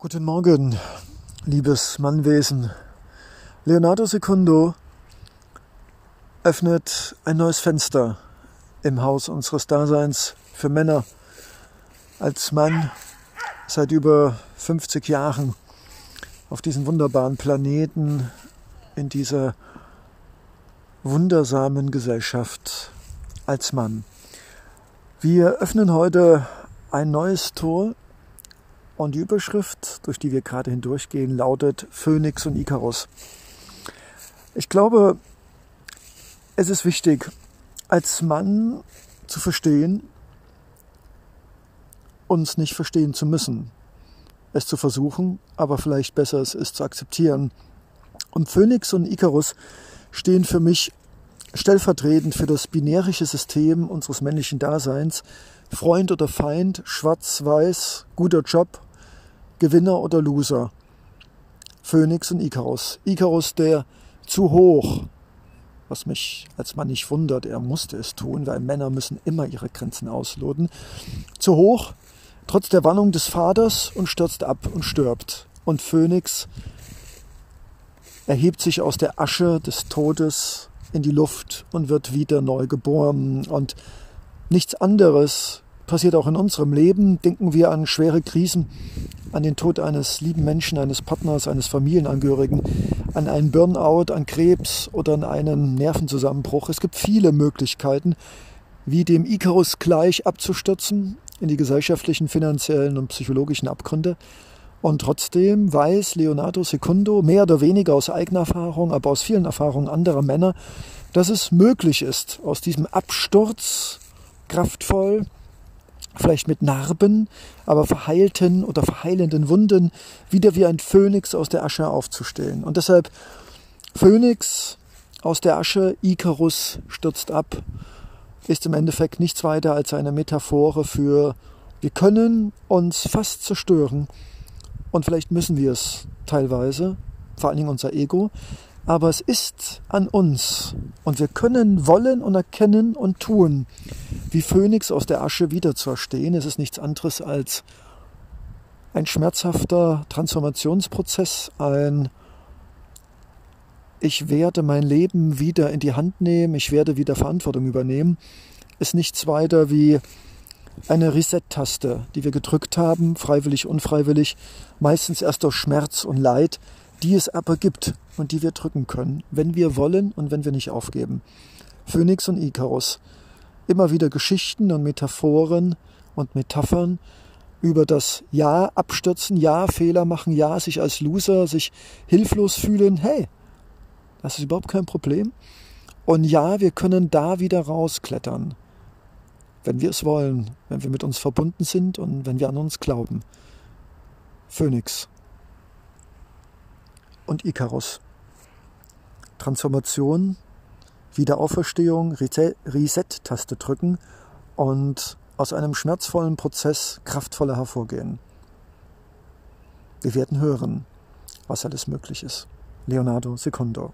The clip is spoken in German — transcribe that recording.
Guten Morgen, liebes Mannwesen. Leonardo Secundo öffnet ein neues Fenster im Haus unseres Daseins für Männer. Als Mann seit über 50 Jahren auf diesem wunderbaren Planeten, in dieser wundersamen Gesellschaft als Mann. Wir öffnen heute ein neues Tor und die Überschrift, durch die wir gerade hindurchgehen, lautet Phönix und Ikarus. Ich glaube, es ist wichtig, als Mann zu verstehen, uns nicht verstehen zu müssen. Es zu versuchen, aber vielleicht besser es ist zu akzeptieren. Und Phönix und Ikarus stehen für mich stellvertretend für das binärische System unseres männlichen Daseins. Freund oder Feind, schwarz-weiß, guter Job, Gewinner oder Loser. Phönix und Ikarus. Ikarus, der zu hoch, was mich als Mann nicht wundert, er musste es tun, weil Männer müssen immer ihre Grenzen ausloten. Zu hoch, trotz der Warnung des Vaters und stürzt ab und stirbt. Und Phönix erhebt sich aus der Asche des Todes in die Luft und wird wieder neu geboren. Und nichts anderes passiert auch in unserem Leben. Denken wir an schwere Krisen, an den Tod eines lieben Menschen, eines Partners, eines Familienangehörigen, an einen Burnout, an Krebs oder an einen Nervenzusammenbruch. Es gibt viele Möglichkeiten, wie dem Icarus gleich abzustürzen in die gesellschaftlichen, finanziellen und psychologischen Abgründe. Und trotzdem weiß Leonardo Secundo mehr oder weniger aus eigener Erfahrung, aber aus vielen Erfahrungen anderer Männer, dass es möglich ist, aus diesem Absturz kraftvoll vielleicht mit Narben, aber verheilten oder verheilenden Wunden wieder wie ein Phönix aus der Asche aufzustellen. Und deshalb Phönix aus der Asche, Ikarus stürzt ab, ist im Endeffekt nichts weiter als eine Metaphore für wir können uns fast zerstören und vielleicht müssen wir es teilweise, vor allen Dingen unser Ego, aber es ist an uns und wir können wollen und erkennen und tun, wie Phönix aus der Asche wieder zu erstehen. Es ist nichts anderes als ein schmerzhafter Transformationsprozess, ein ich werde mein Leben wieder in die Hand nehmen, ich werde wieder Verantwortung übernehmen, ist nichts weiter wie eine Reset-Taste, die wir gedrückt haben, freiwillig, unfreiwillig, meistens erst durch Schmerz und Leid, die es aber gibt und die wir drücken können, wenn wir wollen und wenn wir nicht aufgeben. Phönix und Ikarus. Immer wieder Geschichten und Metaphoren und Metaphern über das Ja abstürzen, Ja Fehler machen, Ja sich als Loser, sich hilflos fühlen. Hey, das ist überhaupt kein Problem. Und ja, wir können da wieder rausklettern, wenn wir es wollen, wenn wir mit uns verbunden sind und wenn wir an uns glauben. Phönix und Ikarus. Transformation, Wiederauferstehung, Reset-Taste drücken und aus einem schmerzvollen Prozess kraftvoller hervorgehen. Wir werden hören, was alles möglich ist. Leonardo Secundo